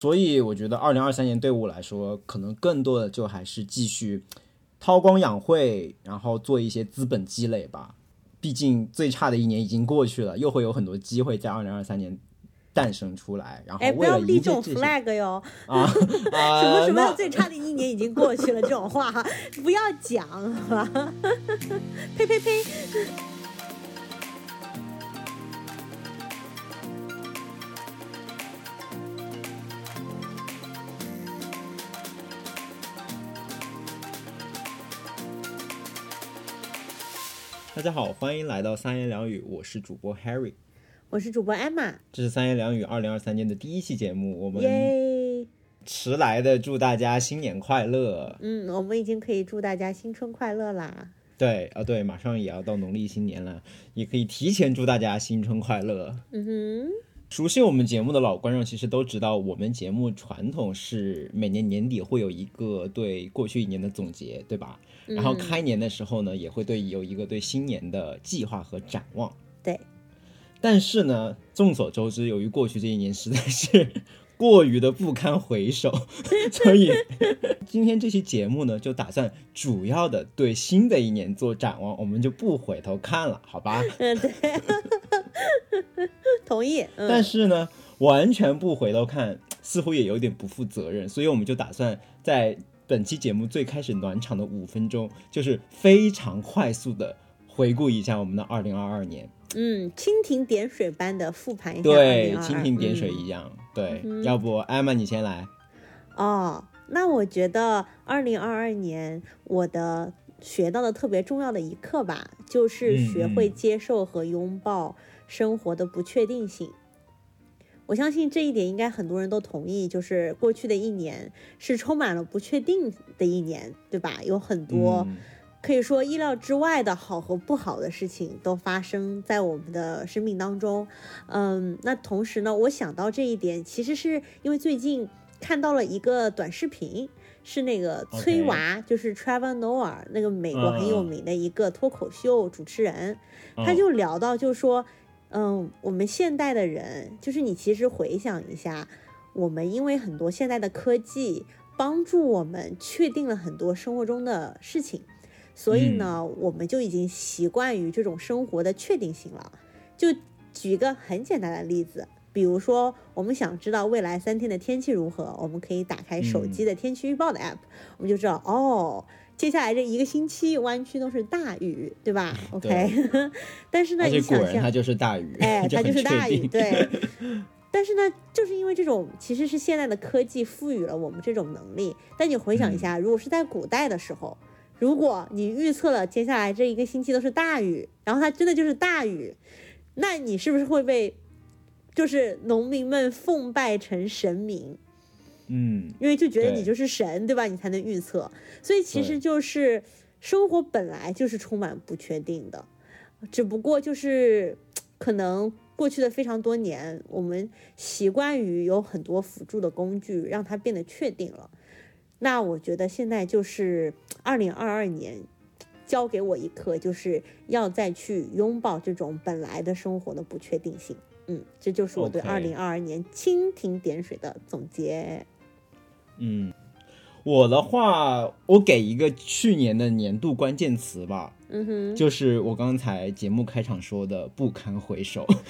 所以我觉得二零二三年对我来说，可能更多的就还是继续韬光养晦，然后做一些资本积累吧。毕竟最差的一年已经过去了，又会有很多机会在二零二三年诞生出来。然后哎，不要立这种 flag 哟！啊什啊，么什么最差的一年已经过去了，这种话哈，不要讲，好吧？呸 呸呸！大家好，欢迎来到三言两语，我是主播 Harry，我是主播 Emma，这是三言两语二零二三年的第一期节目，我们！迟来的祝大家新年快乐。嗯，我们已经可以祝大家新春快乐啦！对啊，对，马上也要到农历新年了，也可以提前祝大家新春快乐。嗯哼，熟悉我们节目的老观众其实都知道，我们节目传统是每年年底会有一个对过去一年的总结，对吧？然后开年的时候呢，也会对有一个对新年的计划和展望。对，但是呢，众所周知，由于过去这一年实在是 过于的不堪回首，所以 今天这期节目呢，就打算主要的对新的一年做展望，我们就不回头看了，好吧？嗯对，同意。嗯，但是呢，完全不回头看，似乎也有点不负责任，所以我们就打算在本期节目最开始暖场的五分钟，就是非常快速的回顾一下我们的二零二二年。嗯，蜻蜓点水般的复盘一下对，蜻蜓点水嗯一样。对，要不艾玛你先来。哦，那我觉得二零二二年我的学到的特别重要的一课吧，就是嗯学会嗯接受和拥抱生活的不确定性。我相信这一点应该很多人都同意，就是过去的一年是充满了不确定的一年，对吧？有很多嗯可以说意料之外的好和不好的事情都发生在我们的生命当中。嗯，那同时呢，我想到这一点，其实是因为最近看到了一个短视频，是那个崔娃就是 Trevor Noah 那个美国很有名的一个脱口秀主持人，他嗯就聊到，就说，嗯，我们现代的人，就是你其实回想一下，我们因为很多现代的科技帮助我们确定了很多生活中的事情，所以呢，我们就已经习惯于这种生活的确定性了。就举一个很简单的例子，比如说我们想知道未来三天的天气如何，我们可以打开手机的天气预报的 app，、我们就知道哦。接下来这一个星期，弯曲都是大雨，对吧？OK，但是呢，你想象它，就是大雨，哎，它就是大雨，对。但是呢，就是因为这种其实是现在的科技赋予了我们这种能力。但你回想一下，如果是在古代的时候，如果你预测了接下来这一个星期都是大雨，然后它真的就是大雨，那你是不是会被就是农民们奉拜成神明？嗯，因为就觉得你就是神，对吧？你才能预测。所以其实就是生活本来就是充满不确定的，只不过就是可能过去的非常多年，我们习惯于有很多辅助的工具，让它变得确定了。那我觉得现在就是二零二二年。教给我一课，就是要再去拥抱这种本来的生活的不确定性。嗯，这就是我对二零二二年蜻蜓点水的总结。嗯，我的话，我给一个去年的年度关键词吧，嗯哼，就是我刚才节目开场说的“不堪回首”。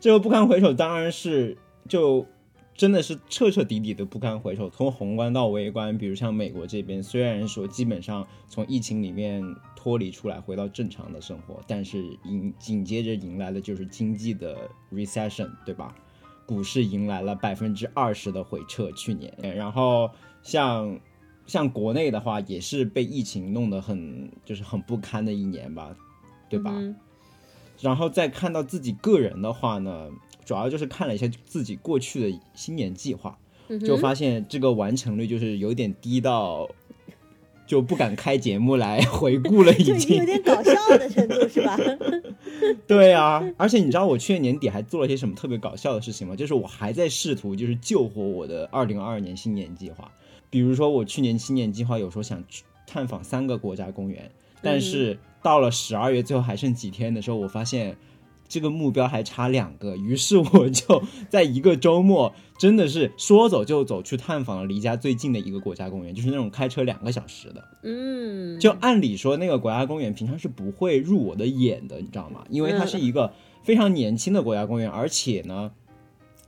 这个不堪回首当然是就真的是彻彻底底的不堪回首。从宏观到微观，比如像美国这边，虽然说基本上从疫情里面脱离出来，回到正常的生活，但是迎紧接着迎来的就是经济的 recession，对吧？股市迎来了百分之二十的回撤，去年，然后像像国内的话，也是被疫情弄得很就是很不堪的一年吧，对吧？嗯。然后再看到自己个人的话呢，主要就是看了一下自己过去的新年计划，就发现这个完成率就是有点低到就不敢开节目来回顾了，已经有。点搞笑的程度，是吧？对啊，而且你知道我去年年底还做了些什么特别搞笑的事情吗？就是我还在试图就是救活我的二零二二年新年计划，比如说我去年新年计划有时候想去探访三个国家公园，但是到了十二月最后还剩几天的时候，我发现这个目标还差两个，于是我就在一个周末，真的是说走就走，去探访了离家最近的一个国家公园，就是那种开车两个小时的。嗯，就按理说，那个国家公园平常是不会入我的眼的，你知道吗？因为它是一个非常年轻的国家公园，而且呢，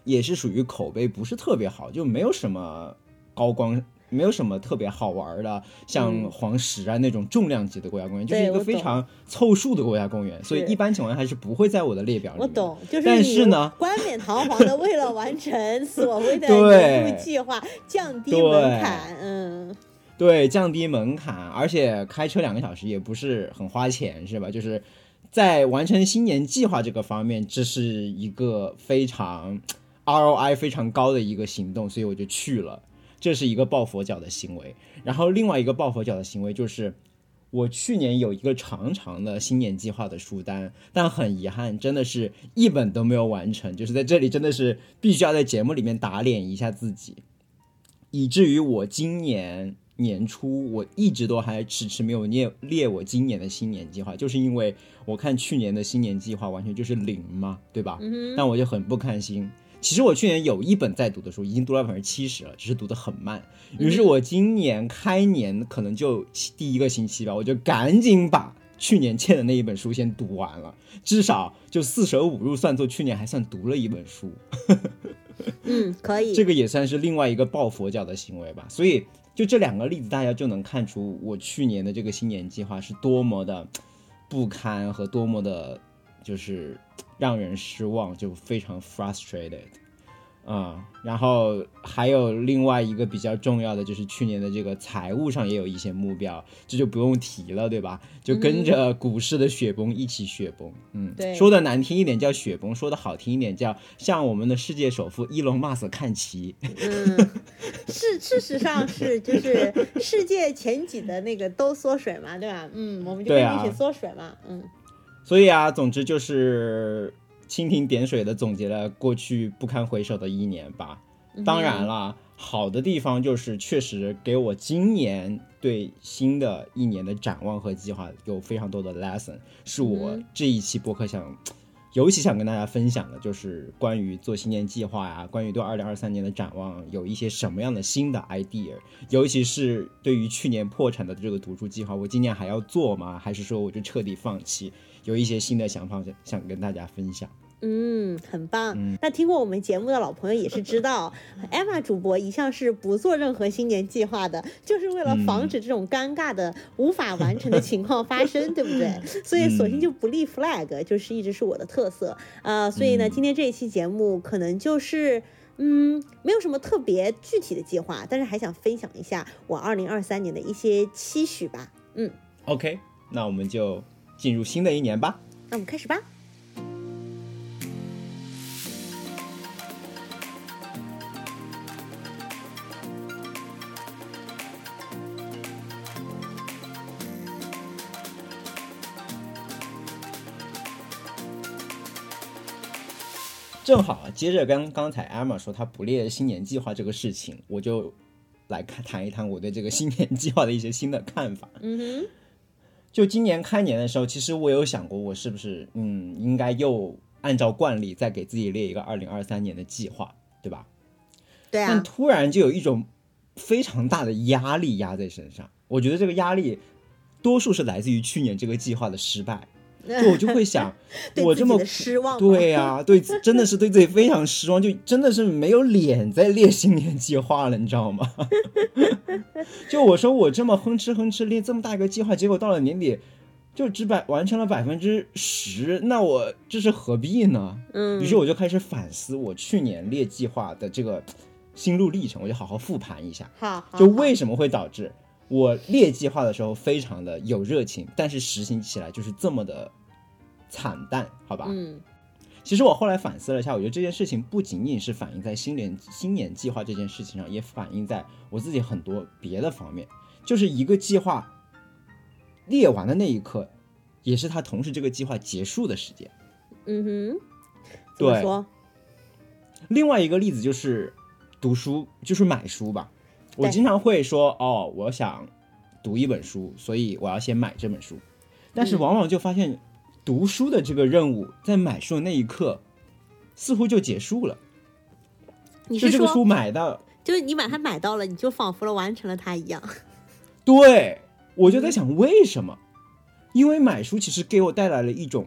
也是属于口碑不是特别好，就没有什么高光。没有什么特别好玩的，像黄石啊那种重量级的国家公园，就是一个非常凑数的国家公园，所以一般情况下还是不会在我的列表里。我懂，就是但是呢，冠冕堂皇的为了完成所谓的 年度计划，降低门槛，嗯，对，降低门槛，而且开车两个小时也不是很花钱，是吧？就是在完成新年计划这个方面，这是一个非常 ROI 非常高的一个行动，所以我就去了。这是一个抱佛脚的行为，然后另外一个抱佛脚的行为就是，我去年有一个长长的新年计划的书单，但很遗憾，真的是一本都没有完成。就是在这里，真的是必须要在节目里面打脸一下自己，以至于我今年年初我一直都还迟迟没有列列我今年的新年计划，就是因为我看去年的新年计划完全就是零嘛，对吧？但我就很不开心。其实我去年有一本在读的书，已经读了百分之七十了，只是读的很慢。于是我今年开年可能就第一个星期吧，我就赶紧把去年欠的那一本书先读完了，至少就四舍五入算作去年还算读了一本书。嗯，可以。这个也算是另外一个抱佛脚的行为吧。所以就这两个例子，大家就能看出我去年的这个新年计划是多么的不堪和多么的，就是。让人失望，就非常 frustrated，啊，然后还有另外一个比较重要的，就是去年的这个财务上也有一些目标，这就不用提了，对吧？就跟着股市的雪崩一起雪崩，嗯，对，说的难听一点叫雪崩，说的好听一点叫向我们的世界首富伊隆马斯看齐，嗯，事事实上是就是世界前几的那个都缩水嘛，对吧？嗯，我们就跟着一起缩水嘛，嗯。所以啊，总之就是蜻蜓点水的总结了过去不堪回首的一年吧。当然了，好的地方就是确实给我今年对新的一年的展望和计划有非常多的 lesson，是我这一期播客想。尤其想跟大家分享的就是关于做新年计划呀，关于对二零二三年的展望有一些什么样的新的 idea，尤其是对于去年破产的这个读书计划，我今年还要做吗？还是说我就彻底放弃？有一些新的想法想想跟大家分享。嗯，很棒。那听过我们节目的老朋友也是知道，艾玛主播一向是不做任何新年计划的，就是为了防止这种尴尬的无法完成的情况发生，对不对？所以索性就不立 flag，就是一直是我的特色。呃，所以呢，今天这一期节目可能就是，嗯，没有什么特别具体的计划，但是还想分享一下我二零二三年的一些期许吧。嗯，OK，那我们就进入新的一年吧。那我们开始吧。正好接着跟刚才艾玛说她不列新年计划这个事情，我就来看谈一谈我对这个新年计划的一些新的看法。嗯哼，就今年开年的时候，其实我有想过，我是不是嗯应该又按照惯例再给自己列一个二零二三年的计划，对吧？对啊。但突然就有一种非常大的压力压在身上，我觉得这个压力多数是来自于去年这个计划的失败。就我就会想，我这么失望，对 呀，对，真的是对自己非常失望，就真的是没有脸再列新年计划了，你知道吗？就我说我这么哼哧哼哧列这么大一个计划，结果到了年底就只百完成了百分之十，那我这是何必呢？嗯，于是我就开始反思我去年列计划的这个心路历程，我就好好复盘一下，好，就为什么会导致。我列计划的时候非常的有热情，但是实行起来就是这么的惨淡，好吧？嗯，其实我后来反思了一下，我觉得这件事情不仅仅是反映在新年新年计划这件事情上，也反映在我自己很多别的方面。就是一个计划列完的那一刻，也是他同时这个计划结束的时间。嗯哼，对。另外一个例子就是读书，就是买书吧。我经常会说哦，我想读一本书，所以我要先买这本书。但是往往就发现，读书的这个任务在买书的那一刻似乎就结束了。你是说，就这个书买到，就是你把它买到了，你就仿佛了完成了它一样。对我就在想为什么？因为买书其实给我带来了一种，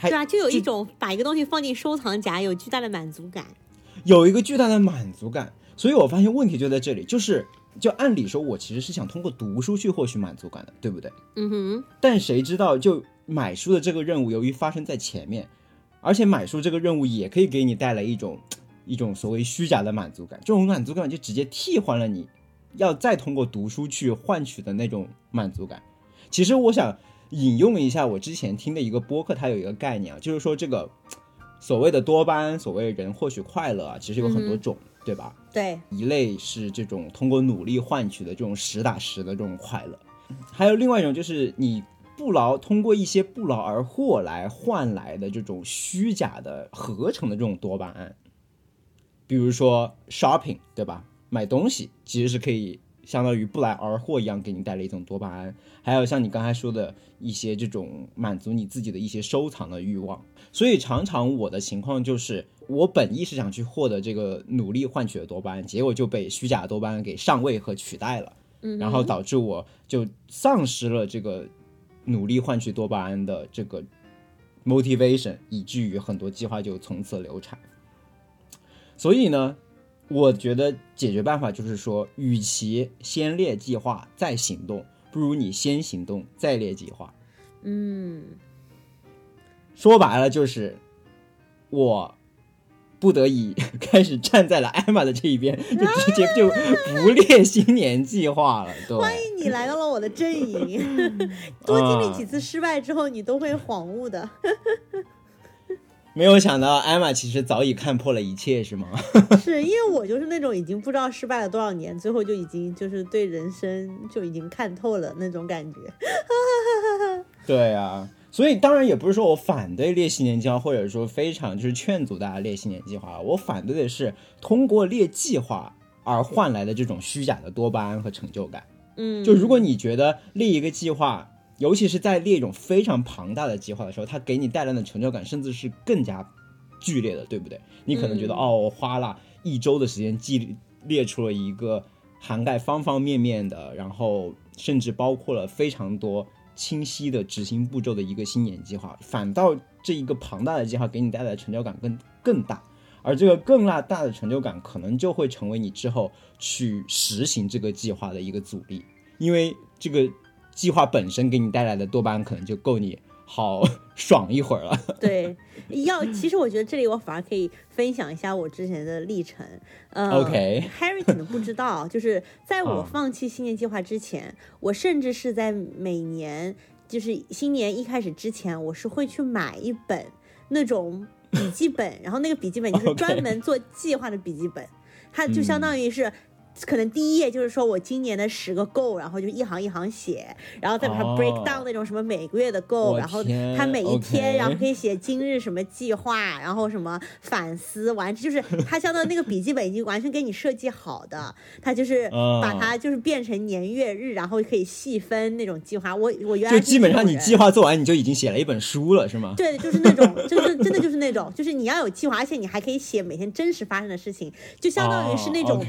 对啊，就有一种把一个东西放进收藏夹有巨大的满足感。有一个巨大的满足感，所以我发现问题就在这里，就是就按理说，我其实是想通过读书去获取满足感的，对不对？嗯哼，但谁知道，就买书的这个任务，由于发生在前面，而且买书这个任务也可以给你带来一种一种所谓虚假的满足感，这种满足感就直接替换了你要再通过读书去换取的那种满足感。其实我想引用一下我之前听的一个播客，它有一个概念啊，就是说这个所谓的多巴胺，所谓人获取快乐啊，其实有很多种，对吧？对，一类是这种通过努力换取的这种实打实的这种快乐，还有另外一种就是你不劳通过一些不劳而获来换来的这种虚假的合成的这种多巴胺，比如说 shopping，对吧？买东西其实是可以相当于不劳而获一样给你带来一种多巴胺，还有像你刚才说的一些这种满足你自己的一些收藏的欲望。所以常常我的情况就是，我本意是想去获得这个努力换取的多巴胺，结果就被虚假多巴胺给上位和取代了，嗯，然后导致我就丧失了这个努力换取多巴胺的这个 motivation，以至于很多计划就从此流产。所以呢，我觉得解决办法就是说，与其先列计划再行动，不如你先行动再列计划。嗯，说白了就是，我不得已 开始站在了艾玛的这一边，就直接就不列新年计划了。对，欢迎你来到了我的阵营。多经历几次失败之后，你都会恍悟的。没有想到艾玛其实早已看破了一切，是吗？是因为我就是那种已经不知道失败了多少年，最后就已经就是对人生就已经看透了那种感觉。对啊，所以当然也不是说我反对列新年计划，或者说非常就是劝阻大家列新年计划。我反对的是通过列计划而换来的这种虚假的多巴胺和成就感。嗯，就如果你觉得列一个计划，尤其是在列一种非常庞大的计划的时候，它给你带来的成就感甚至是更加剧烈的，对不对？你可能觉得、嗯哦，我花了一周的时间记列出了一个涵盖方方面面的，然后甚至包括了非常多清晰的执行步骤的一个新年计划，反倒这一个庞大的计划给你带来的成就感更更大。而这个更大大的成就感，可能就会成为你之后去实行这个计划的一个阻力，因为这个计划本身给你带来的多巴胺可能就够你好爽一会儿了。对，要其实我觉得这里我反而可以分享一下我之前的历程。呃 OK Harry 可能不知道，就是在我嗯放弃新年计划之前，我甚至是在每年就是新年一开始之前，我是会去买一本那种笔记本，然后那个笔记本就是 专门做计划的笔记本，它就相嗯当于是。可能第一页就是说我今年的十个 goal，然后就一行一行写，然后再把它哦 break down 那种什么每个月的 goal，、我然后天它每一天然后可以写今日什么计划，然后什么反思完，就是它相当于那个笔记本已经完全给你设计好的，它就是哦把它就是变成年月日，然后可以细分那种计划。我我原来就基本上你计划。做完，你就已经写了一本书了，是吗？对，就是那种，就是真的就是那种，就是你要有计划，而且你还可以写每天真实发生的事情，就相当于是那种、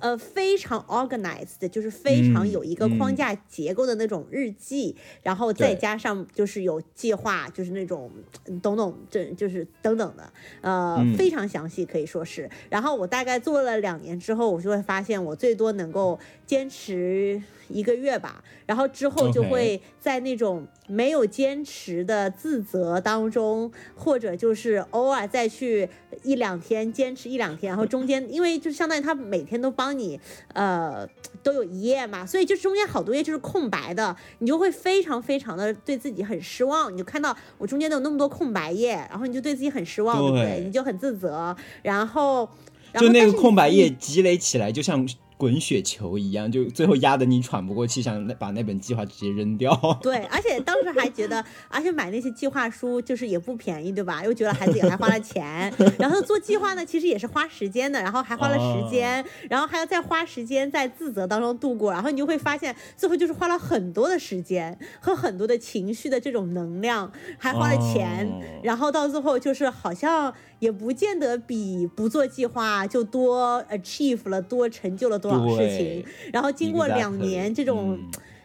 呃非常 organized，就是非常嗯有一个框架结构的那种日记，然后再加上就是有计划，就是那种嗯懂懂这就是等等的，呃，嗯。非常详细可以说是。然后我大概做了两年之后，我就会发现我最多能够坚持一个月吧，然后之后就会在那种没有坚持的自责当中，或者就是偶尔再去一两天坚持一两天，然后中间因为就相当于他每天都帮你呃都有一页嘛，所以就中间好多页就是空白的，你就会非常非常的对自己很失望，你就看到我中间都有那么多空白页，然后你就对自己很失望，对不对？你就很自责，然后然就那个空白页积累起来，就像滚雪球一样，就最后压得你喘不过气，想把那本计划直接扔掉。对，而且当时还觉得，而且买那些计划书就是也不便宜，对吧？又觉得孩子也还花了钱，然后做计划呢，其实也是花时间的，然后还花了时间，然后还要再花时间在自责当中度过，然后你就会发现，最后就是花了很多的时间和很多的情绪的这种能量，还花了钱，然后到最后就是好像也不见得比不做计划就多 achieve 了多成就了多少事情，然后经过两年这种。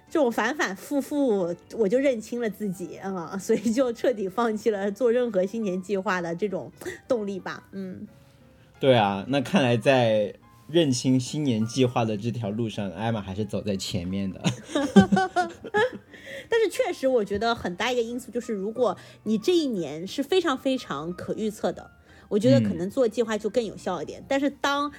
这种反反复复，我就认清了自己啊，所以就彻底放弃了做任何新年计划的这种动力吧。嗯，对啊，那看来在认清新年计划的这条路上，艾玛还是走在前面的。但是确实，我觉得很大一个因素就是，如果你这一年是非常非常可预测的，我觉得可能做计划就更有效一点。但是当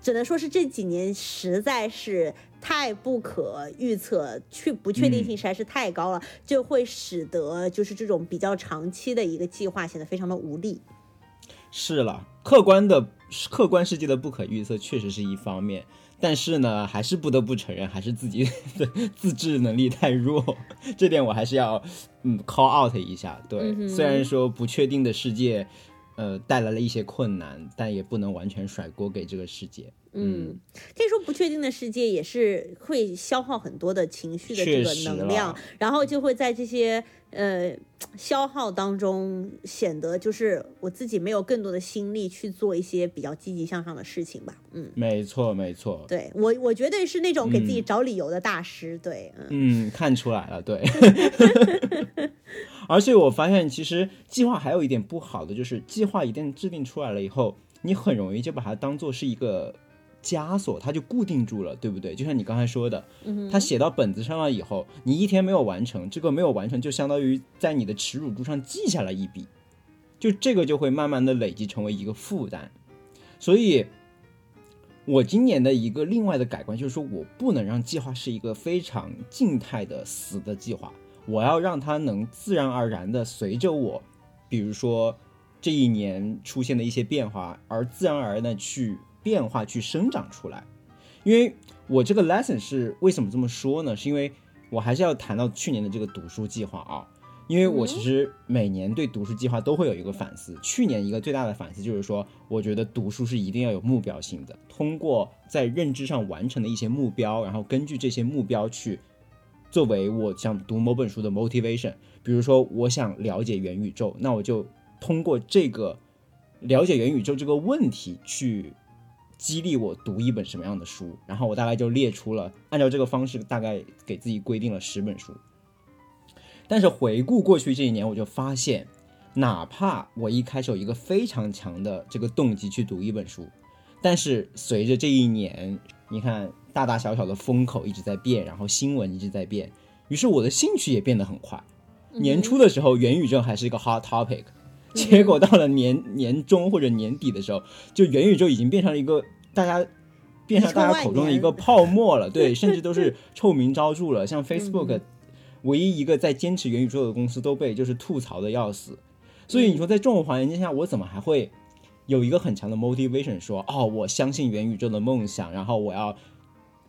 只能说是这几年实在是太不可预测，去不确定性实在是太高了，就会使得就是这种比较长期的一个计划显得非常的无力。是了，客观的客观世界的不可预测确实是一方面，但是呢，还是不得不承认，还是自己的自制能力太弱，这点我还是要嗯 call out 一下。对，虽然说不确定的世界。呃，带来了一些困难，但也不能完全甩锅给这个世界。嗯，可以说不确定的世界也是会消耗很多的情绪的这个能量，然后就会在这些呃消耗当中显得就是我自己没有更多的心力去做一些比较积极向上的事情吧。嗯，没错没错，对我我绝对是那种给自己找理由的大师。对，嗯，看出来了，对。而且我发现，其实计划还有一点不好的，就是计划一旦制定出来了以后，你很容易就把它当做是一个枷锁，它就固定住了，对不对？就像你刚才说的，它写到本子上了以后，你一天没有完成，这个没有完成就相当于在你的耻辱柱上记下了一笔，就这个就会慢慢的累积成为一个负担。所以，我今年的一个另外的改观就是说，我不能让计划是一个非常静态的死的计划。我要让它能自然而然的随着我，比如说这一年出现的一些变化，而自然而然的去变化、去生长出来。因为我这个 lesson 是为什么这么说呢？是因为我还是要谈到去年的这个读书计划啊。因为我其实每年对读书计划都会有一个反思。去年一个最大的反思就是说，我觉得读书是一定要有目标性的，通过在认知上完成的一些目标，然后根据这些目标去。作为我想读某本书的 motivation，比如说我想了解元宇宙，那我就通过这个了解元宇宙这个问题去激励我读一本什么样的书，然后我大概就列出了按照这个方式，大概给自己规定了十本书。但是回顾过去这一年，我就发现，哪怕我一开始有一个非常强的这个动机去读一本书，但是随着这一年，你看。大大小小的风口一直在变，然后新闻一直在变，于是我的兴趣也变得很快。年初的时候，元宇宙还是一个 hot topic，结果到了年年中或者年底的时候，就元宇宙已经变成了一个大家变成大家口中的一个泡沫了。对，甚至都是 臭名昭著了。像 Facebook，唯一一个在坚持元宇宙的公司都被就是吐槽的要死。所以你说在这种环境下，我怎么还会有一个很强的 motivation 说哦，我相信元宇宙的梦想，然后我要。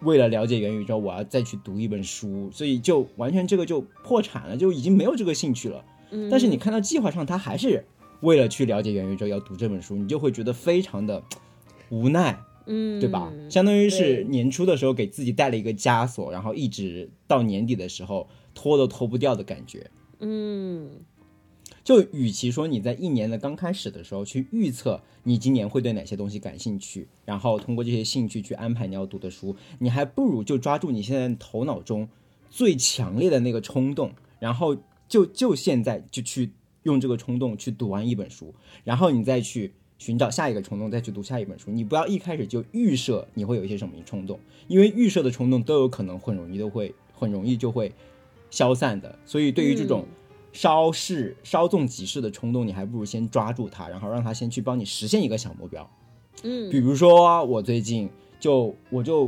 为了了解元宇宙，我要再去读一本书，所以就完全这个就破产了，就已经没有这个兴趣了。嗯，但是你看到计划上，他还是为了去了解元宇宙要读这本书，你就会觉得非常的 无奈，嗯，对吧？相当于是年初的时候给自己带了一个枷锁，然后一直到年底的时候脱都脱不掉的感觉，嗯。就与其说你在一年的刚开始的时候去预测你今年会对哪些东西感兴趣，然后通过这些兴趣去安排你要读的书，你还不如就抓住你现在头脑中最强烈的那个冲动，然后就就现在就去用这个冲动去读完一本书，然后你再去寻找下一个冲动，再去读下一本书。你不要一开始就预设你会有一些什么冲动，因为预设的冲动都有可能很容易都会很容易就会消散的。所以对于这种。稍事稍纵即逝的冲动，你还不如先抓住它，然后让它先去帮你实现一个小目标。嗯，比如说我最近就我就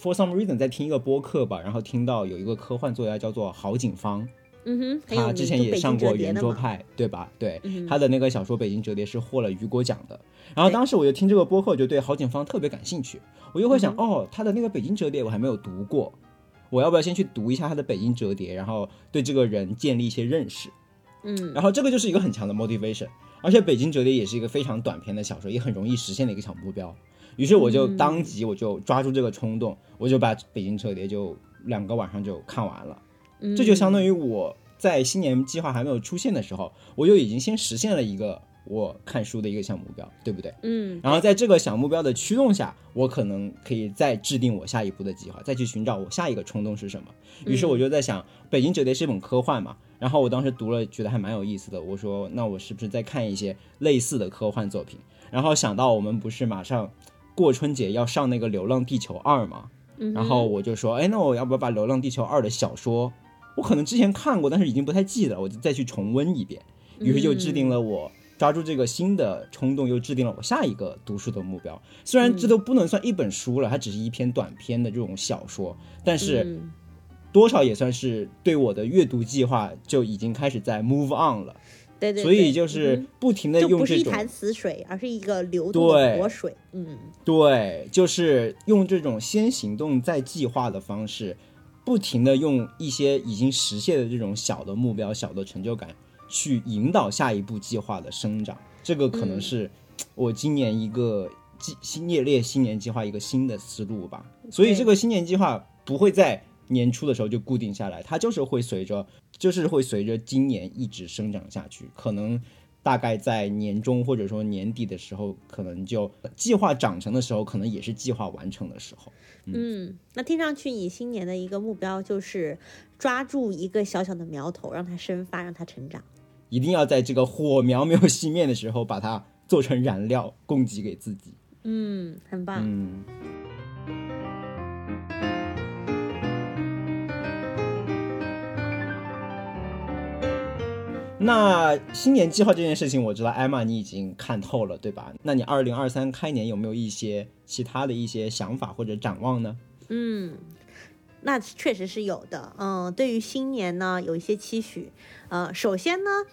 for some reason 在听一个播客吧，然后听到有一个科幻作家叫做郝景芳，嗯哼，他之前也上过圆桌派，对吧？对，嗯他的那个小说《北京折叠》是获了雨果奖的。然后当时我就听这个播客，我就对郝景芳特别感兴趣，我就会嗯想，哦，他的那个《北京折叠》我还没有读过，我要不要先去读一下他的《北京折叠》，然后对这个人建立一些认识？嗯然后这个就是一个很强的 motivation，而且《北京折叠》也是一个非常短篇的小说，也很容易实现的一个小目标。于是我就当即我就抓住这个冲动，我就把《北京折叠》就两个晚上就看完了。嗯，这就相当于我在新年计划还没有出现的时候，我就已经先实现了一个我看书的一个小目标，对不对？嗯然后在这个小目标的驱动下，我可能可以再制定我下一步的计划，再去寻找我下一个冲动是什么。于是我就在想，北京折叠》是一本科幻嘛，然后我当时读了，觉得还蛮有意思的。我说，那我是不是再看一些类似的科幻作品？然后想到我们不是马上过春节要上那个《流浪地球二》嘛，然后我就说，哎，那我要不要把《流浪地球二》的小说，我可能之前看过，但是已经不太记得了，我就再去重温一遍。于是就制定了我抓住这个新的冲动，又制定了我下一个读书的目标。虽然这都不能算一本书了，它只是一篇短篇的这种小说，但是嗯多少也算是对我的阅读计划就已经开始在 move on 了。对对，所以就是嗯不停的用这种不是一潭死水，而是一个流动的对活水。嗯对，就是用这种先行动再计划的方式，不停的用一些已经实现的这种小的目标、小的成就感，去引导下一步计划的生长。这个可能嗯是我今年一个计新列列新年计划一个新的思路吧。所以这个新年计划不会在年初的时候就固定下来，它就是会随着，就是会随着今年一直生长下去，可能。大概在年中或者说年底的时候，可能就计划长成的时候，可能也是计划完成的时候。嗯，那听上去你新年的一个目标就是抓住一个小小的苗头，让它生发，让它成长。一定要在这个火苗没有熄灭的时候，把它做成燃料，供给给自己。嗯，很棒。嗯。那新年计划这件事情，我知道艾玛你已经看透了，对吧？那你二零二三开年有没有一些其他的一些想法或者展望呢？嗯，那确实是有的。嗯，对于新年呢，有一些期许。呃，首先呢。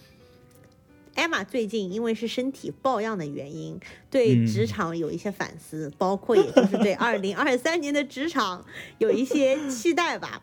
艾玛最近因为是身体抱恙的原因，对嗯职场有一些反思，包括也就是对 二零二三年的职场有一些期待吧。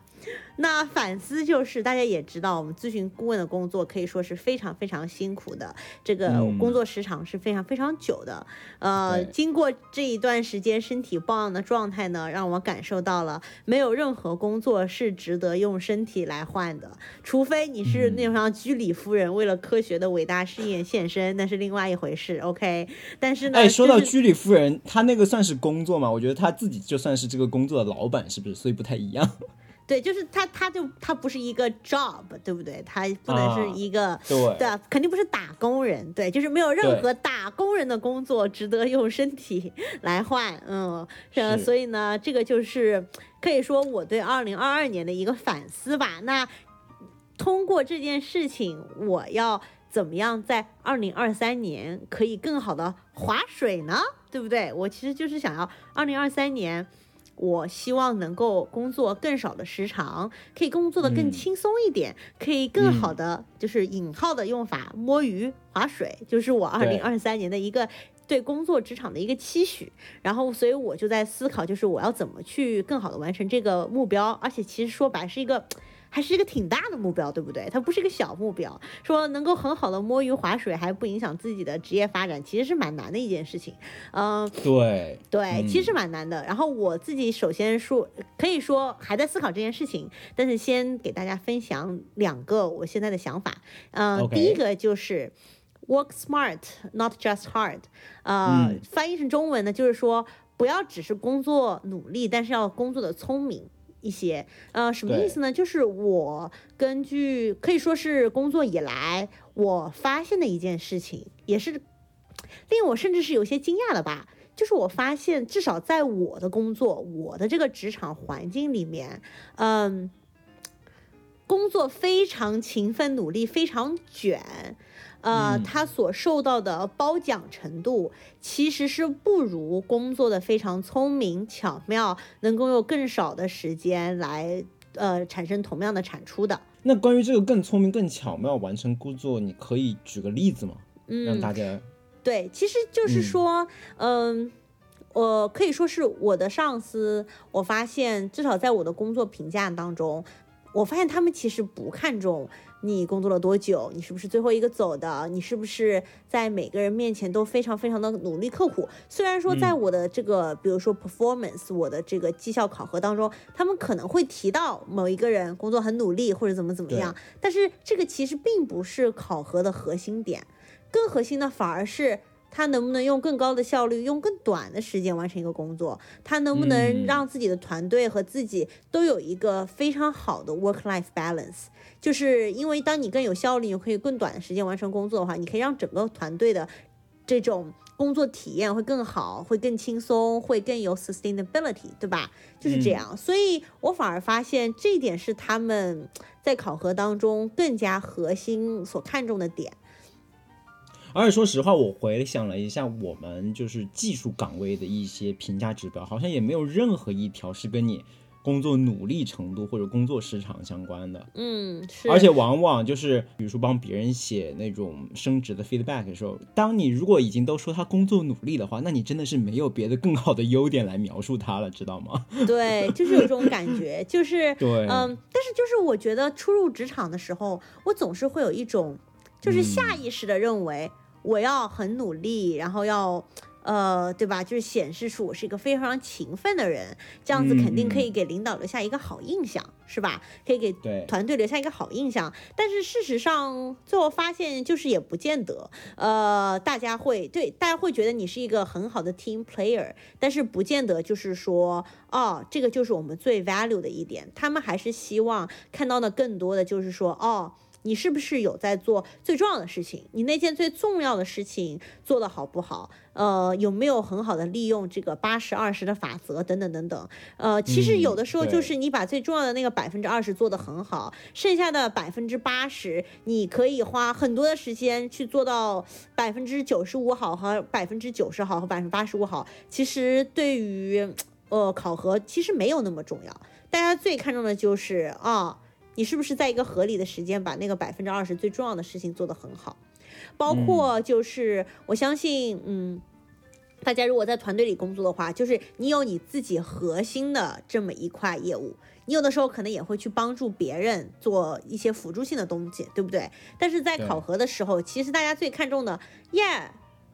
那反思就是大家也知道，我们咨询顾问的工作可以说是非常非常辛苦的，这个嗯工作时长是非常非常久的。呃，经过这一段时间身体抱恙的状态呢，让我感受到了没有任何工作是值得用身体来换的，除非你是嗯那种像居里夫人为了科学的伟大事业献身，那是另外一回事。OK，但是呢，哎，说到居里夫人，她那个算是工作吗？我觉得她自己就算是这个工作的老板，是不是？所以不太一样。对，就是他，他就他不是一个 job，对不对？他不能是啊一个。对对，肯定不是打工人，对，就是没有任何打工人的工作值得用身体来换，嗯，呃，是所以呢，这个就是可以说我对二零二二年的一个反思吧。那通过这件事情，我要怎么样在二零二三年可以更好的划水呢？对不对？我其实就是想要二零二三年。我希望能够工作更少的时长，可以工作的更嗯轻松一点，可以更好的就是引号的用法摸鱼划水，就是我二零二三年的一个对工作职场的一个期许。然后，所以我就在思考，就是我要怎么去更好的完成这个目标，而且其实说白是一个。还是一个挺大的目标，对不对？它不是一个小目标。说能够很好的摸鱼划水，还不影响自己的职业发展，其实是蛮难的一件事情。嗯、对，对，嗯其实蛮难的。然后我自己首先说，可以说还在思考这件事情，但是先给大家分享两个我现在的想法。嗯、第一个就是 work smart, not just hard。呃，嗯翻译成中文呢，就是说不要只是工作努力，但是要工作的聪明。一些，呃，什么意思呢？就是我根据可以说是工作以来我发现的一件事情，也是令我甚至是有些惊讶的吧。就是我发现，至少在我的工作、我的这个职场环境里面，嗯，工作非常勤奋努力，非常卷，呃，嗯他所受到的褒奖程度其实是不如工作的非常聪明巧妙，能够用更少的时间来呃产生同样的产出的。那关于这个更聪明、更巧妙完成工作，你可以举个例子吗？嗯，让大家对，其实就是说，嗯，我可以说是我的上司，我发现至少在我的工作评价当中，我发现他们其实不看重你工作了多久，你是不是最后一个走的，你是不是在每个人面前都非常非常的努力刻苦。虽然说在我的这个，比如说 performance，我的这个绩效考核当中，他们可能会提到某一个人工作很努力或者怎么怎么样，但是这个其实并不是考核的核心点，更核心的反而是。他能不能用更高的效率，用更短的时间完成一个工作？他能不能让自己的团队和自己都有一个非常好的 work-life balance？就是因为当你更有效率，你可以更短的时间完成工作的话，你可以让整个团队的这种工作体验会更好，会更轻松，会更有 sustainability，对吧？就是这样。所以我反而发现这一点是他们在考核当中更加核心所看重的点。而且说实话，我回想了一下，我们就是技术岗位的一些评价指标，好像也没有任何一条是跟你工作努力程度或者工作时长相关的。嗯，是。而且往往就是，比如说帮别人写那种升职的 feedback 的时候，当你如果已经都说他工作努力的话，那你真的是没有别的更好的优点来描述他了，知道吗？对，就是有这种感觉，就是对，嗯，但是就是我觉得初入职场的时候，我总是会有一种，就是下意识的认为。我要很努力，然后要，呃，对吧？就是显示出我是一个非常勤奋的人，这样子肯定可以给领导留下一个好印象，是吧？可以给团队留下一个好印象。但是事实上，最后发现就是也不见得，呃，大家会对大家会觉得你是一个很好的 team player，但是不见得就是说，哦，这个就是我们最 value 的一点。他们还是希望看到的更多的就是说，哦。你是不是有在做最重要的事情？你那件最重要的事情做得好不好？呃，有没有很好的利用这个八十二十的法则等等等等？呃，其实有的时候就是你把最重要的那个百分之二十做得很好，剩下的百分之八十，你可以花很多的时间去做到百分之九十五好和百分之九十好和百分之八十五好。其实对于呃考核其实没有那么重要，大家最看重的就是啊。你是不是在一个合理的时间把那个百分之二十最重要的事情做得很好？包括就是我相信，嗯，大家如果在团队里工作的话，就是你有你自己核心的这么一块业务，你有的时候可能也会去帮助别人做一些辅助性的东西，对不对？但是在考核的时候，其实大家最看重的，耶，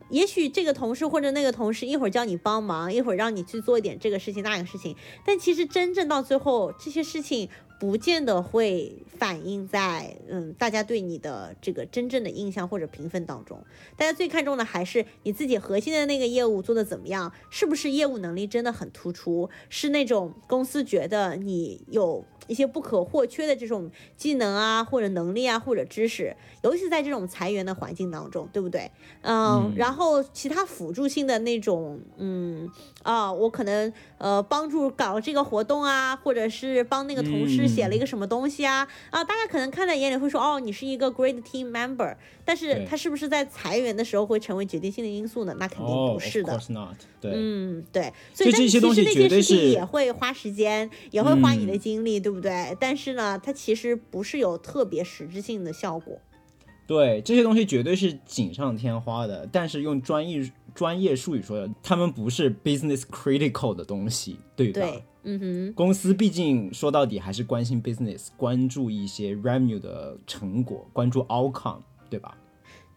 也许这个同事或者那个同事一会儿叫你帮忙，一会儿让你去做一点这个事情那个事情，但其实真正到最后这些事情。不见得会反映在嗯大家对你的这个真正的印象或者评分当中，大家最看重的还是你自己核心的那个业务做的怎么样，是不是业务能力真的很突出，是那种公司觉得你有。一些不可或缺的这种技能啊，或者能力啊，或者知识，尤其是在这种裁员的环境当中，对不对？嗯，然后其他辅助性的那种，嗯啊，我可能呃帮助搞这个活动啊，或者是帮那个同事写了一个什么东西啊啊，大家可能看在眼里会说，哦，你是一个 great team member，但是他是不是在裁员的时候会成为决定性的因素呢？那肯定不是的。对，嗯，对，所以这些东西那件事情也会花时间，也会花你的精力，对不对？但是呢，它其实不是有特别实质性的效果。对，这些东西绝对是锦上添花的，但是用专业专业术语说的，他们不是 business critical 的东西，对吧？对，嗯哼。公司毕竟说到底还是关心 business，关注一些 revenue 的成果，关注 outcome，对吧？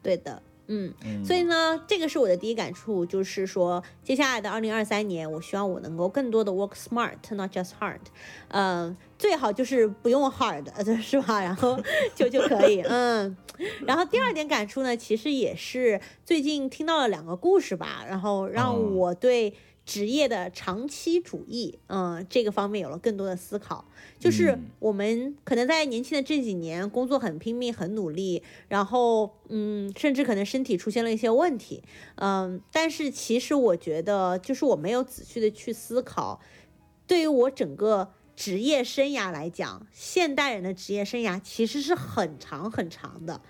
对的。嗯，所以呢，这个是我的第一感触，就是说，接下来的二零二三年，我希望我能够更多的 work smart，not just hard，嗯，最好就是不用 hard，是吧？然后就就可以，嗯。然后第二点感触呢，其实也是最近听到了两个故事吧，然后让我对。职业的长期主义，嗯，这个方面有了更多的思考。就是我们可能在年轻的这几年工作很拼命、很努力，然后，嗯，甚至可能身体出现了一些问题，嗯，但是其实我觉得，就是我没有仔细的去思考，对于我整个职业生涯来讲，现代人的职业生涯其实是很长很长的。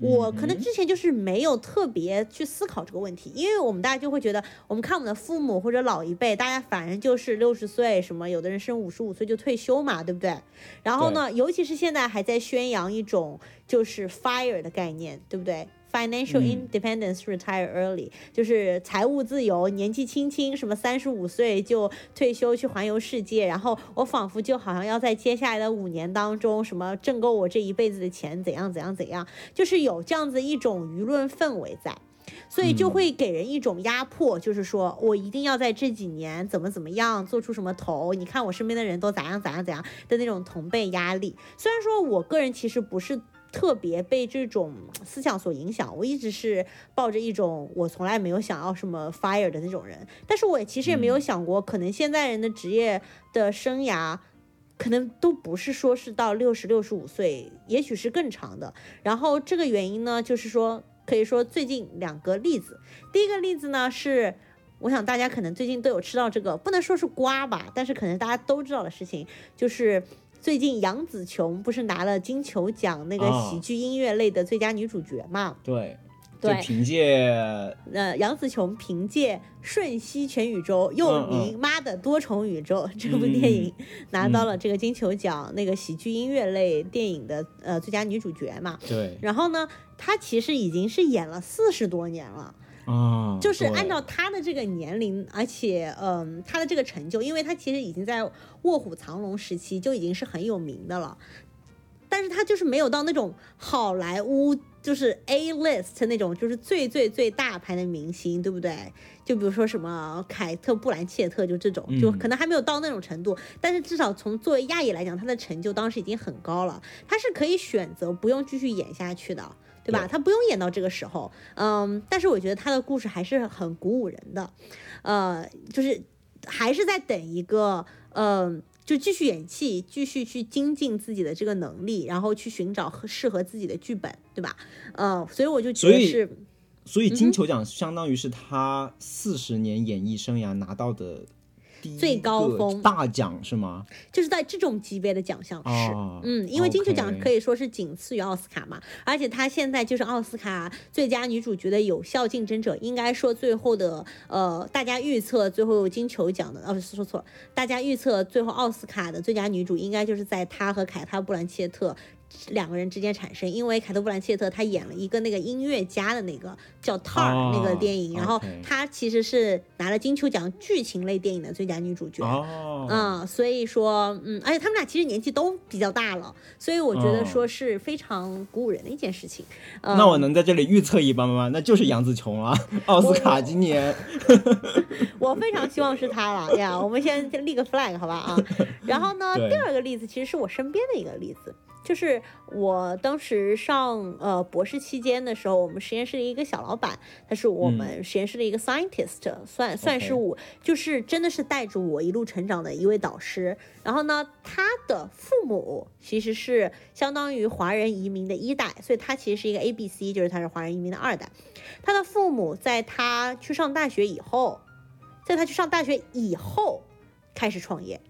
我可能之前就是没有特别去思考这个问题，因为我们大家就会觉得，我们看我们的父母或者老一辈，大家反正就是六十岁，什么有的人生五十五岁就退休嘛，对不对？然后呢，尤其是现在还在宣扬一种就是 fire 的概念，对不对？Financial independence, retire early，就是财务自由，年纪轻轻，什么三十五岁就退休去环游世界，然后我仿佛就好像要在接下来的五年当中，什么挣够我这一辈子的钱，怎样怎样怎样，就是有这样子一种舆论氛围在，所以就会给人一种压迫，就是说我一定要在这几年怎么怎么样做出什么头，你看我身边的人都咋样咋样咋样的那种同辈压力。虽然说我个人其实不是。特别被这种思想所影响，我一直是抱着一种我从来没有想要什么 fire 的那种人，但是我也其实也没有想过，可能现在人的职业的生涯，可能都不是说是到六十六十五岁，也许是更长的。然后这个原因呢，就是说可以说最近两个例子，第一个例子呢是，我想大家可能最近都有吃到这个，不能说是瓜吧，但是可能大家都知道的事情，就是。最近杨紫琼不是拿了金球奖那个喜剧音乐类的最佳女主角嘛？对，对，凭借呃杨紫琼凭借《瞬息全宇宙》又名《妈的多重宇宙》这部电影拿到了这个金球奖那个喜剧音乐类电影的呃最佳女主角嘛？对。然后呢，她其实已经是演了四十多年了。啊，就是按照他的这个年龄，而且，嗯，他的这个成就，因为他其实已经在《卧虎藏龙》时期就已经是很有名的了，但是他就是没有到那种好莱坞就是 A list 那种就是最最最大牌的明星，对不对？就比如说什么凯特·布兰切特，就这种，就可能还没有到那种程度，但是至少从作为亚裔来讲，他的成就当时已经很高了，他是可以选择不用继续演下去的。对吧？他不用演到这个时候，嗯，但是我觉得他的故事还是很鼓舞人的，呃，就是还是在等一个，嗯，就继续演戏，继续去精进自己的这个能力，然后去寻找适合自己的剧本，对吧？嗯，所以我就觉得是，所以金球奖相当于是他四十年演艺生涯拿到的。最高峰。大奖是吗？就是在这种级别的奖项是，嗯，因为金球奖可以说是仅次于奥斯卡嘛，而且他现在就是奥斯卡最佳女主角的有效竞争者，应该说最后的呃，大家预测最后金球奖的，哦，不是说错了，大家预测最后奥斯卡的最佳女主应该就是在她和凯特·布兰切特。两个人之间产生，因为凯特·布兰切特她演了一个那个音乐家的那个叫《Tar》那个电影，然后她其实是拿了金球奖剧情类电影的最佳女主角。哦，嗯，所以说，嗯，而且他们俩其实年纪都比较大了，所以我觉得说是非常鼓舞人的一件事情。那我能在这里预测一般吗？那就是杨紫琼啊，奥斯卡今年。我非常希望是她了呀！我们先立个 flag 好吧啊？然后呢，第二个例子其实是我身边的一个例子。就是我当时上呃博士期间的时候，我们实验室的一个小老板，他是我们实验室的一个 scientist，算算是我，就是真的是带着我一路成长的一位导师。然后呢，他的父母其实是相当于华人移民的一代，所以他其实是一个 A B C，就是他是华人移民的二代。他的父母在他去上大学以后，在他去上大学以后开始创业。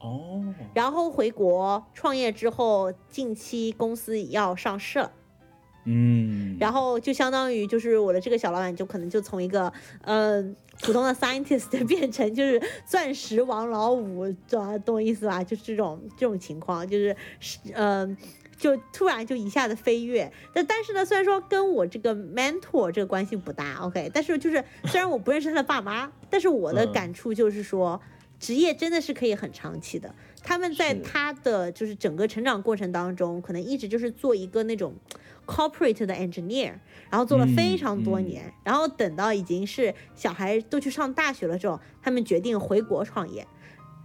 哦，然后回国创业之后，近期公司要上市了，嗯，然后就相当于就是我的这个小老板就可能就从一个嗯普通的 scientist 变成就是钻石王老五，懂懂我意思吧？就是这种这种情况，就是嗯，就突然就一下子飞跃。但但是呢，虽然说跟我这个 mentor 这个关系不大，OK，但是就是虽然我不认识他的爸妈，但是我的感触就是说。职业真的是可以很长期的。他们在他的就是整个成长过程当中，可能一直就是做一个那种 corporate 的 engineer，然后做了非常多年，然后等到已经是小孩都去上大学了之后，他们决定回国创业，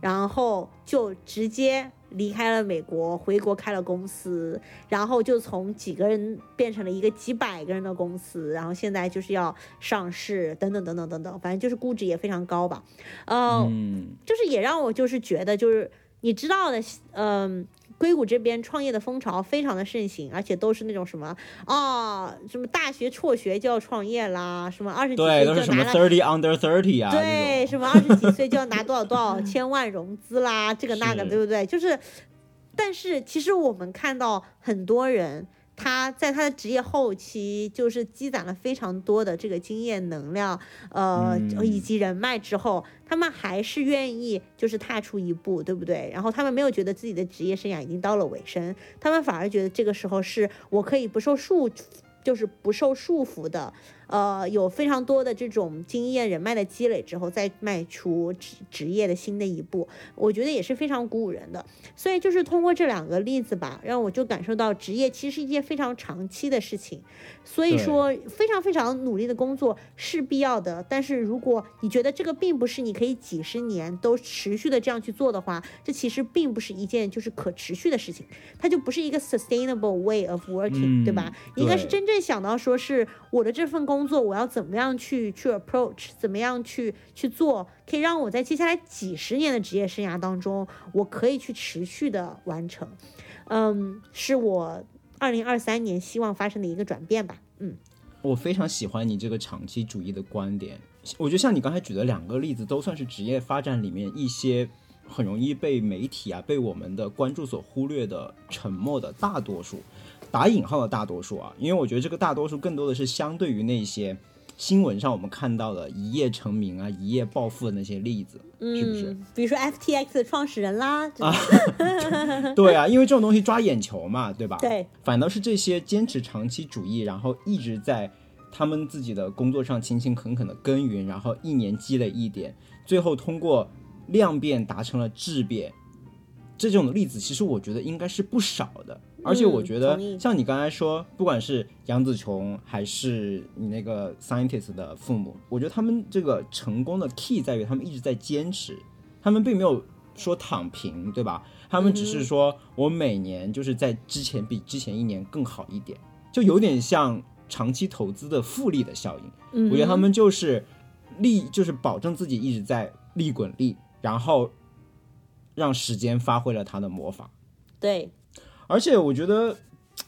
然后就直接。离开了美国，回国开了公司，然后就从几个人变成了一个几百个人的公司，然后现在就是要上市，等等等等等等，反正就是估值也非常高吧，嗯，就是也让我就是觉得就是你知道的，嗯。硅谷这边创业的风潮非常的盛行，而且都是那种什么啊，什么大学辍学就要创业啦，什么二十几岁就拿了 thirty under thirty 啊，对，什么二十几岁就要拿多少多少 千万融资啦，这个那个，对不对？就是，但是其实我们看到很多人他在他的职业后期，就是积攒了非常多的这个经验、能量，呃，嗯以及人脉之后，他们还是愿意就是踏出一步，对不对？然后他们没有觉得自己的职业生涯已经到了尾声，他们反而觉得这个时候是我可以不受束，就是不受束缚的，呃，有非常多的这种经验、人脉的积累之后，再迈出职职业的新的一步，我觉得也是非常鼓舞人的。所以就是通过这两个例子吧，让我就感受到职业其实是一件非常长期的事情，所以说非常非常努力的工作是必要的。但是如果你觉得这个并不是你可以几十年都持续的这样去做的话，这其实并不是一件就是可持续的事情，它就不是一个 sustainable way of working，、嗯对吧？你应该是真正想到说是我的这份工工作我要怎么样去去 approach，怎么样去去做，可以让我在接下来几十年的职业生涯当中，我可以去持续的完成。嗯，是我二零二三年希望发生的一个转变吧。嗯我非常喜欢你这个长期主义的观点。我觉得像你刚才举的两个例子，都算是职业发展里面一些很容易被媒体啊、被我们的关注所忽略的沉默的大多数，打引号的大多数啊。因为我觉得这个大多数更多的是相对于那些新闻上我们看到的一夜成名啊、一夜暴富的那些例子，嗯，是不是？比如说 FTX 的创始人啦，这种 对啊，因为这种东西抓眼球嘛，对吧？对，反倒是这些坚持长期主义，然后一直在他们自己的工作上勤勤恳恳的耕耘，然后一年积累一点，最后通过量变达成了质变，这种例子其实我觉得应该是不少的。而且我觉得，像你刚才说，不管是杨紫琼还是你那个 scientist 的父母，我觉得他们这个成功的 key 在于他们一直在坚持，他们并没有说躺平，对吧？他们只是说我每年就是在之前比之前一年更好一点，就有点像长期投资的复利的效应。嗯我觉得他们就是利，就是保证自己一直在利滚利，然后让时间发挥了它的魔法。对，而且我觉得，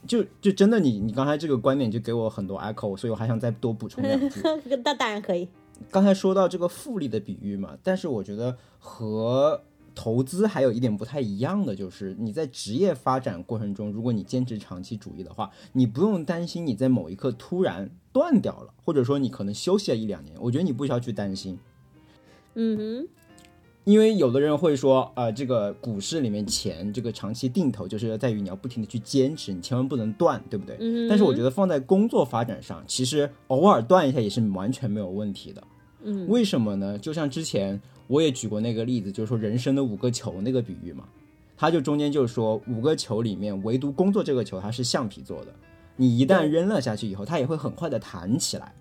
就就真的你你刚才这个观点就给我很多 echo，所以我还想再多补充两句。那当然可以。刚才说到这个复利的比喻嘛，但是我觉得和投资还有一点不太一样的，就是你在职业发展过程中，如果你坚持长期主义的话，你不用担心你在某一刻突然断掉了，或者说你可能休息了一两年，我觉得你不需要去担心。嗯哼，因为有的人会说，呃，这个股市里面钱这个长期定投，就是在于你要不停的去坚持，你千万不能断，对不对？嗯但是我觉得放在工作发展上，其实偶尔断一下也是完全没有问题的。嗯，为什么呢？就像之前我也举过那个例子，就是说人生的五个球那个比喻嘛，它就中间就是说五个球里面，唯独工作这个球它是橡皮做的，你一旦扔了下去以后，它也会很快的弹起来，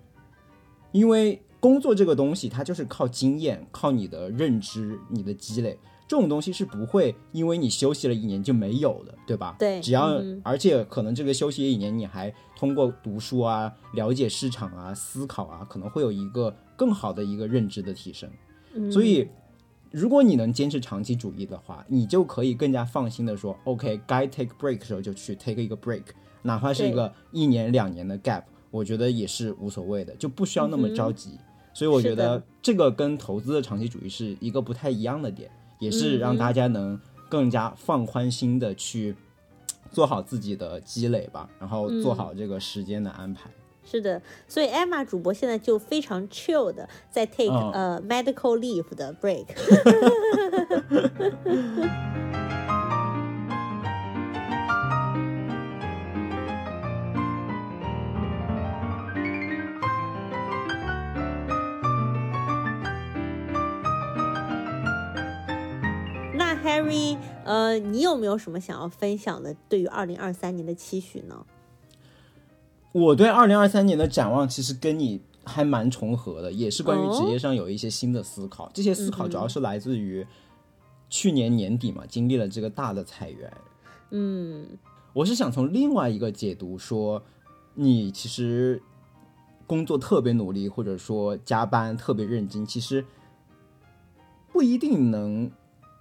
因为工作这个东西它就是靠经验、靠你的认知、你的积累。这种东西是不会因为你休息了一年就没有的，对吧？对只要、嗯而且可能这个休息一年，你还通过读书啊、了解市场啊、思考啊，可能会有一个更好的一个认知的提升。嗯所以，如果你能坚持长期主义的话，你就可以更加放心的说，OK，该 take break 的时候就去 take 一个 break，哪怕是一个一年两年的 gap，我觉得也是无所谓的，就不需要那么着急。所以我觉得这个跟投资的长期主义是一个不太一样的点，也是让大家能更加放宽心的去做好自己的积累吧，然后做好这个时间的安排。是的，所以 Emma 主播现在就非常 chill 的在 take、嗯呃 medical leave 的 break。Harry，呃，你有没有什么想要分享的对于二零二三年的期许呢？我对二零二三年的展望其实跟你还蛮重合的，也是关于哦职业上有一些新的思考。这些思考主要是来自于去年年底嘛，经历了这个大的裁员。嗯我是想从另外一个解读说，你其实工作特别努力，或者说加班特别认真，其实不一定能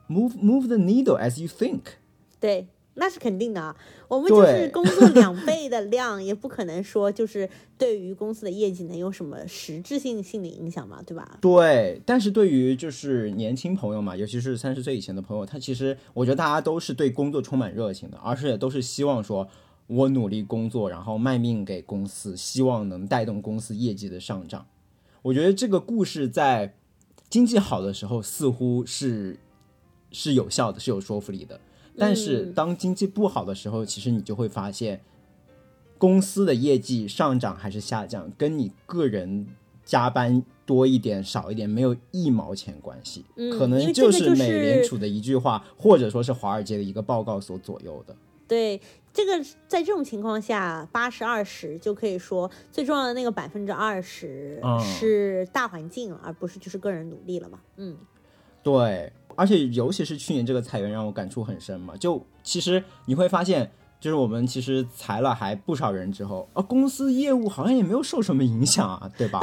move move the needle as you think。对，那是肯定的啊。我们就是工作两倍的量，也不可能说就是对于公司的业绩能有什么实质性性的影响嘛，对吧？对，但是对于就是年轻朋友嘛，尤其是三十岁以前的朋友，他其实我觉得大家都是对工作充满热情的，而且都是希望说我努力工作，然后卖命给公司，希望能带动公司业绩的上涨。我觉得这个故事在经济好的时候似乎是是有效的，是有说服力的。但是当经济不好的时候，其实你就会发现，公司的业绩上涨还是下降，跟你个人加班多一点少一点没有一毛钱关系，可能就是美联储的一句话，或者说是华尔街的一个报告所左右的。对，这个在这种情况下，八十二十就可以说最重要的那个百分之二十是大环境，而不是就是个人努力了嘛。嗯，对。而且，尤其是去年这个裁员让我感触很深嘛。就其实你会发现，就是我们其实裁了还不少人之后，啊，公司业务好像也没有受什么影响啊，对吧？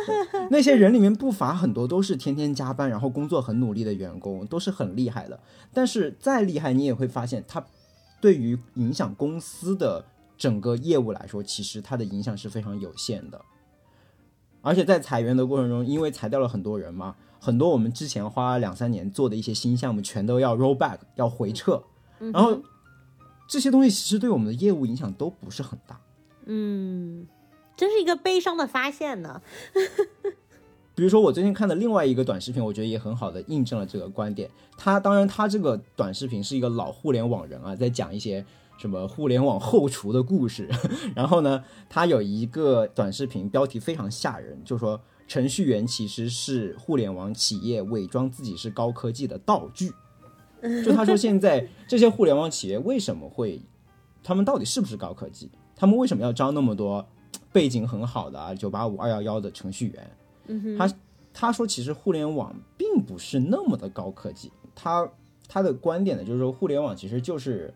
那些人里面不乏很多都是天天加班，然后工作很努力的员工，都是很厉害的。但是再厉害，你也会发现，他对于影响公司的整个业务来说，其实它的影响是非常有限的。而且在裁员的过程中，因为裁掉了很多人嘛。很多我们之前花两三年做的一些新项目，全都要 roll back，要回撤，然后这些东西其实对我们的业务影响都不是很大。嗯，真是一个悲伤的发现呢。比如说我最近看的另外一个短视频，我觉得也很好的印证了这个观点。他当然他这个短视频是一个老互联网人啊，在讲一些什么互联网后厨的故事。然后呢，他有一个短视频标题非常吓人，就说。程序员其实是互联网企业伪装自己是高科技的道具。就他说，现在这些互联网企业为什么会，他们到底是不是高科技？他们为什么要招那么多背景很好的啊，九八五、二幺幺的程序员？他他说，其实互联网并不是那么的高科技。他他的观点呢，就是说，互联网其实就是。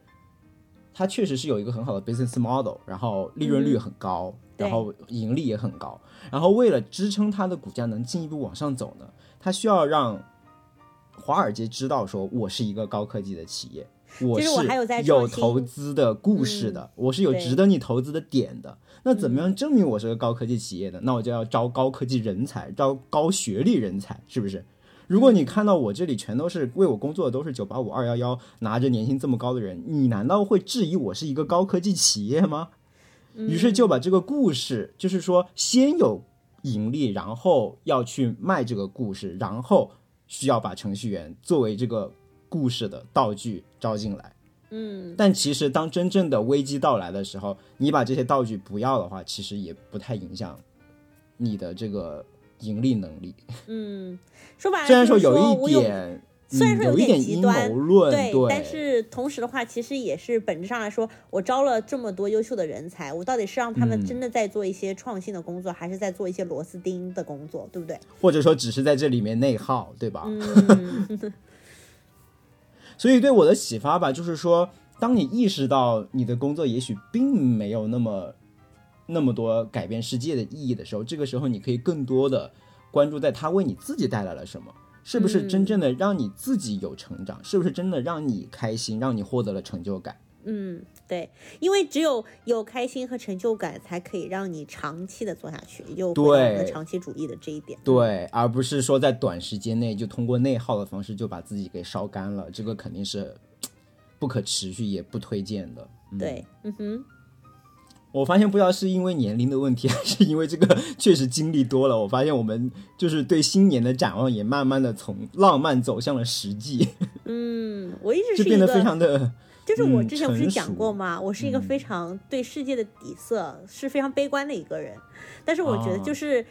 它确实是有一个很好的 business model，然后利润率很高，然后盈利也很高。然后为了支撑它的股价能进一步往上走呢，它需要让华尔街知道说我是一个高科技的企业，我是有投资的故事的，我是有值得你投资的点的。那怎么样证明我是个高科技企业呢？那我就要招高科技人才，招高学历人才，是不是？如果你看到我这里全都是为我工作的都是九八五二幺幺拿着年薪这么高的人，你难道会质疑我是一个高科技企业吗？于是就把这个故事，就是说先有盈利，然后要去卖这个故事，然后需要把程序员作为这个故事的道具招进来。嗯，但其实当真正的危机到来的时候，你把这些道具不要的话，其实也不太影响你的这个。盈利能力，嗯，说白了，虽然说有一点，虽然说有点极端，对，但是同时的话，其实也是本质上来说，我招了这么多优秀的人才，我到底是让他们真的在做一些创新的工作，还是在做一些螺丝钉的工作，对不对？或者说只是在这里面内耗，对吧？嗯，所以对我的启发吧，就是说，当你意识到你的工作也许并没有那么。那么多改变世界的意义的时候，这个时候你可以更多的关注在它为你自己带来了什么，是不是真正的让你自己有成长，是不是真的让你开心，让你获得了成就感？嗯，对，因为只有有开心和成就感，才可以让你长期的做下去，有对长期主义的这一点，对，而不是说在短时间内就通过内耗的方式就把自己给烧干了，这个肯定是 不可持续也不推荐的。对，嗯哼。我发现不知道是因为年龄的问题，还是因为这个 确实经历多了。我发现我们就是对新年的展望也慢慢的从浪漫走向了实际。嗯，我一直是变得非常的，就是我之前不是讲过吗？我是一个非常对世界的底色是非常悲观的一个人。但是我觉得就是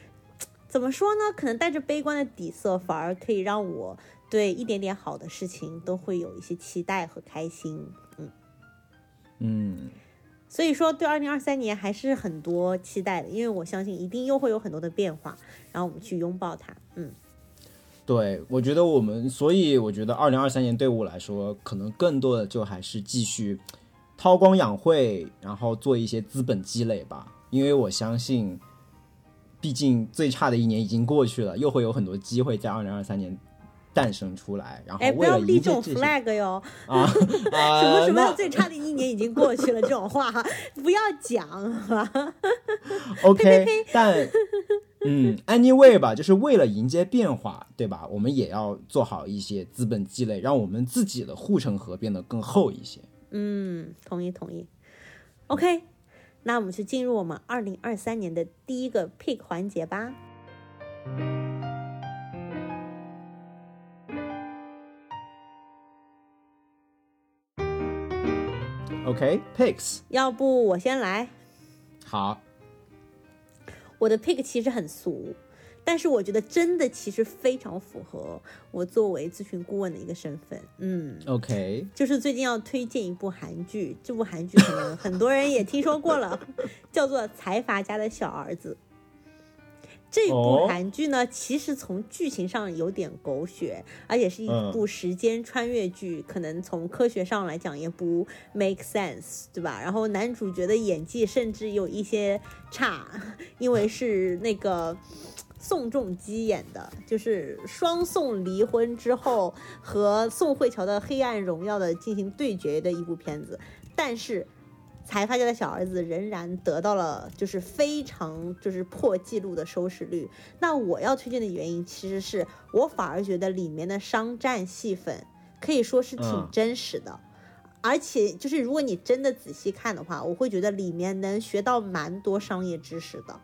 怎么说呢？可能带着悲观的底色，反而可以让我对一点点好的事情都会有一些期待和开心。嗯嗯。所以说，对二零二三年还是很多期待的，因为我相信一定又会有很多的变化，然后我们去拥抱它。嗯，对，我觉得我们，所以我觉得二零二三年对我来说，可能更多的就还是继续韬光养晦，然后做一些资本积累吧。因为我相信，毕竟最差的一年已经过去了，又会有很多机会在二零二三年。诞生出来，然后哎，不要立这种 flag 哟！啊，什么什么最差的一年已经过去了，这种话不要讲。OK，但嗯，anyway 吧，就是为了迎接变化，对吧？我们也要做好一些资本积累，让我们自己的护城河变得更厚一些。嗯，同意同意。OK，那我们就进入我们二零二三年的第一个 pick 环节吧。OK，picks，、要不我先来，好，我的 pick 其实很俗，但是我觉得真的其实非常符合我作为咨询顾问的一个身份。嗯，OK，就是最近要推荐一部韩剧，这部韩剧可能很多人也听说过了，叫做《财阀家的小儿子》。这部哦韩剧呢，其实从剧情上有点狗血，而且是一嗯部时间穿越剧，可能从科学上来讲也不 make sense，对吧？然后男主角的演技甚至有一些差，因为是那个宋仲基演的，就是双宋离婚之后和宋慧乔的《黑暗荣耀》的进行对决的一部片子，但是。财阀家的小儿子仍然得到了就是非常就是破纪录的收视率。那我要推荐的原因，其实是我反而觉得里面的商战戏份可以说是挺嗯真实的，而且就是如果你真的仔细看的话，我会觉得里面能学到蛮多商业知识的。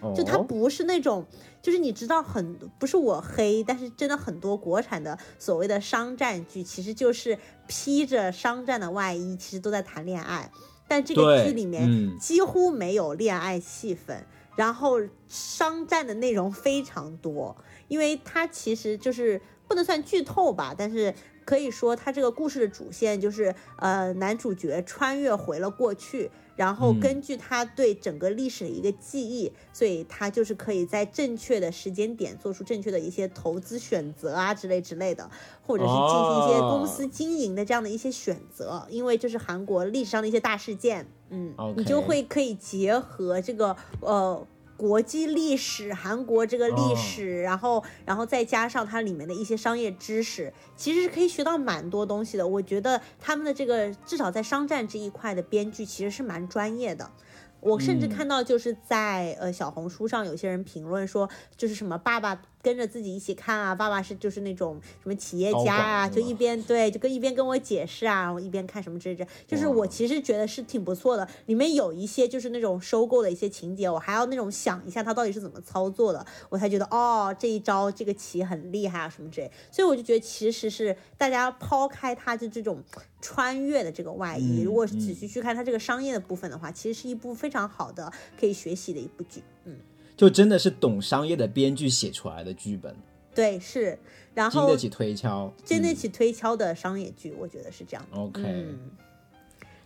哦，就它不是那种，就是你知道很不是我黑，但是真的很多国产的所谓的商战剧，其实就是披着商战的外衣，其实都在谈恋爱。但这个剧里面嗯。几乎没有恋爱戏份，然后商战的内容非常多，因为它其实就是不能算剧透吧，但是可以说它这个故事的主线就是呃男主角穿越回了过去，然后嗯根据他对整个历史的一个记忆，所以他就是可以在正确的时间点做出正确的一些投资选择啊之类之类的，或者是进行一些公司经营的这样的一些选择，因为这是韩国历史上的一些大事件，嗯你就会可以结合这个呃。国际历史，韩国这个历史，然后，然后再加上它里面的一些商业知识，其实是可以学到蛮多东西的。我觉得他们的这个至少在商战这一块的编剧其实是蛮专业的。我甚至嗯看到就是在、呃小红书上有些人评论说，就是什么爸爸跟着自己一起看啊，爸爸是就是那种什么企业家啊，就一边对就跟一边跟我解释啊，然后一边看什么这这，就是我其实觉得是挺不错的。里面有一些就是那种收购的一些情节，我还要那种想一下他到底是怎么操作的，我才觉得哦这一招这个棋很厉害啊什么之类。所以我就觉得其实是大家抛开它的这种穿越的这个外衣，嗯如果是仔细去看它这个商业的部分的话，其实是一部非常好的可以学习的一部剧。嗯，就真的是懂商业的编剧写出来的剧本，对，是，然后经得起推敲，嗯经得起推敲的商业剧，我觉得是这样的。OK，、嗯，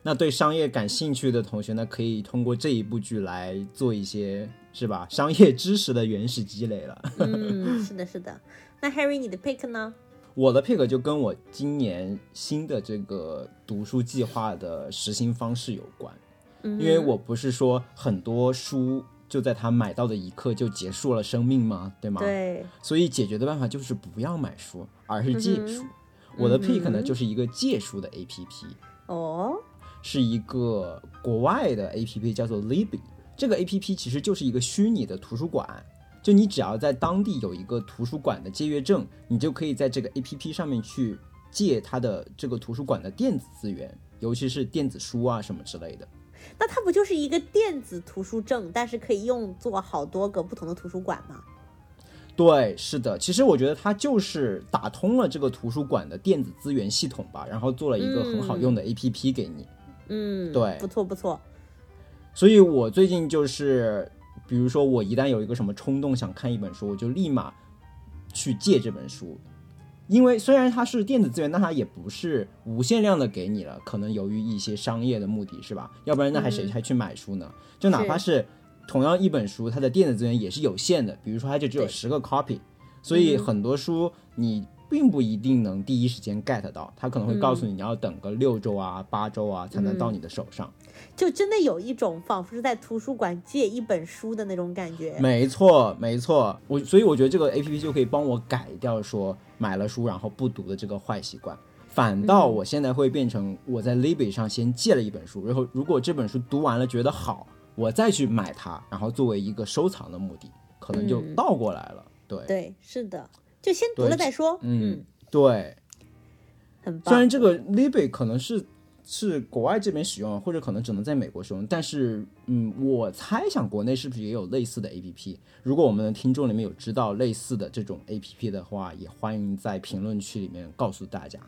那对商业感兴趣的同学呢，可以通过这一部剧来做一些是吧商业知识的原始积累了。嗯，是的，是的。那 Harry，你的 pick 呢？我的 pick 就跟我今年新的这个读书计划的实行方式有关，嗯因为我不是说很多书就在他买到的一刻就结束了生命吗？对吗？对，所以解决的办法就是不要买书，而是借书。嗯我的 pick 呢，嗯就是一个借书的 APP，哦，是一个国外的 APP，叫做 Libby。这个 APP 其实就是一个虚拟的图书馆，就你只要在当地有一个图书馆的借阅证，你就可以在这个 APP 上面去借它的这个图书馆的电子资源，尤其是电子书啊什么之类的。那它不就是一个电子图书证，但是可以用作好多个不同的图书馆吗？对，是的，其实我觉得它就是打通了这个图书馆的电子资源系统吧，然后做了一个很好用的 APP 给你。嗯，对不错不错。所以我最近就是，比如说我一旦有一个什么冲动想看一本书，我就立马去借这本书。因为虽然它是电子资源，但它也不是无限量的给你了，可能由于一些商业的目的是吧？要不然那还谁嗯还去买书呢？就哪怕是同样一本书，它的电子资源也是有限的，比如说它就只有十个 copy，所以嗯很多书你并不一定能第一时间 get 到，他可能会告诉你你要等个六周啊、八周啊才能到你的手上。就真的有一种仿佛是在图书馆借一本书的那种感觉。没错，没错，我所以我觉得这个 A P P 就可以帮我改掉说买了书然后不读的这个坏习惯，反倒我现在会变成我在 Libby 上先借了一本书，然后如果这本书读完了觉得好，我再去买它，然后作为一个收藏的目的，可能就嗯倒过来了。对对，是的，就先读了再说。嗯，对，很棒。虽然这个 Libby 可能是是国外这边使用，或者可能只能在美国使用。但是，嗯，我猜想国内是不是也有类似的 APP？如果我们的听众里面有知道类似的这种 APP 的话，也欢迎在评论区里面告诉大家。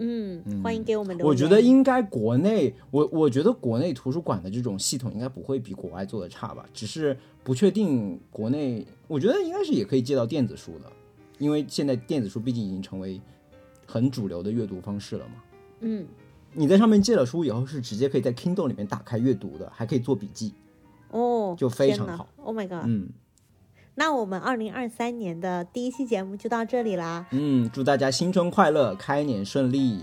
嗯，欢迎给我们留言。我觉得应该国内，我我觉得国内图书馆的这种系统应该不会比国外做的差吧，只是不确定国内，我觉得应该是也可以借到电子书的，因为现在电子书毕竟已经成为很主流的阅读方式了嘛。嗯，你在上面借了书以后，是直接可以在 Kindle 里面打开阅读的，还可以做笔记，哦，就非常好。！Oh my god！嗯那我们二零二三年的第一期节目就到这里啦。嗯，祝大家新春快乐，开年顺利。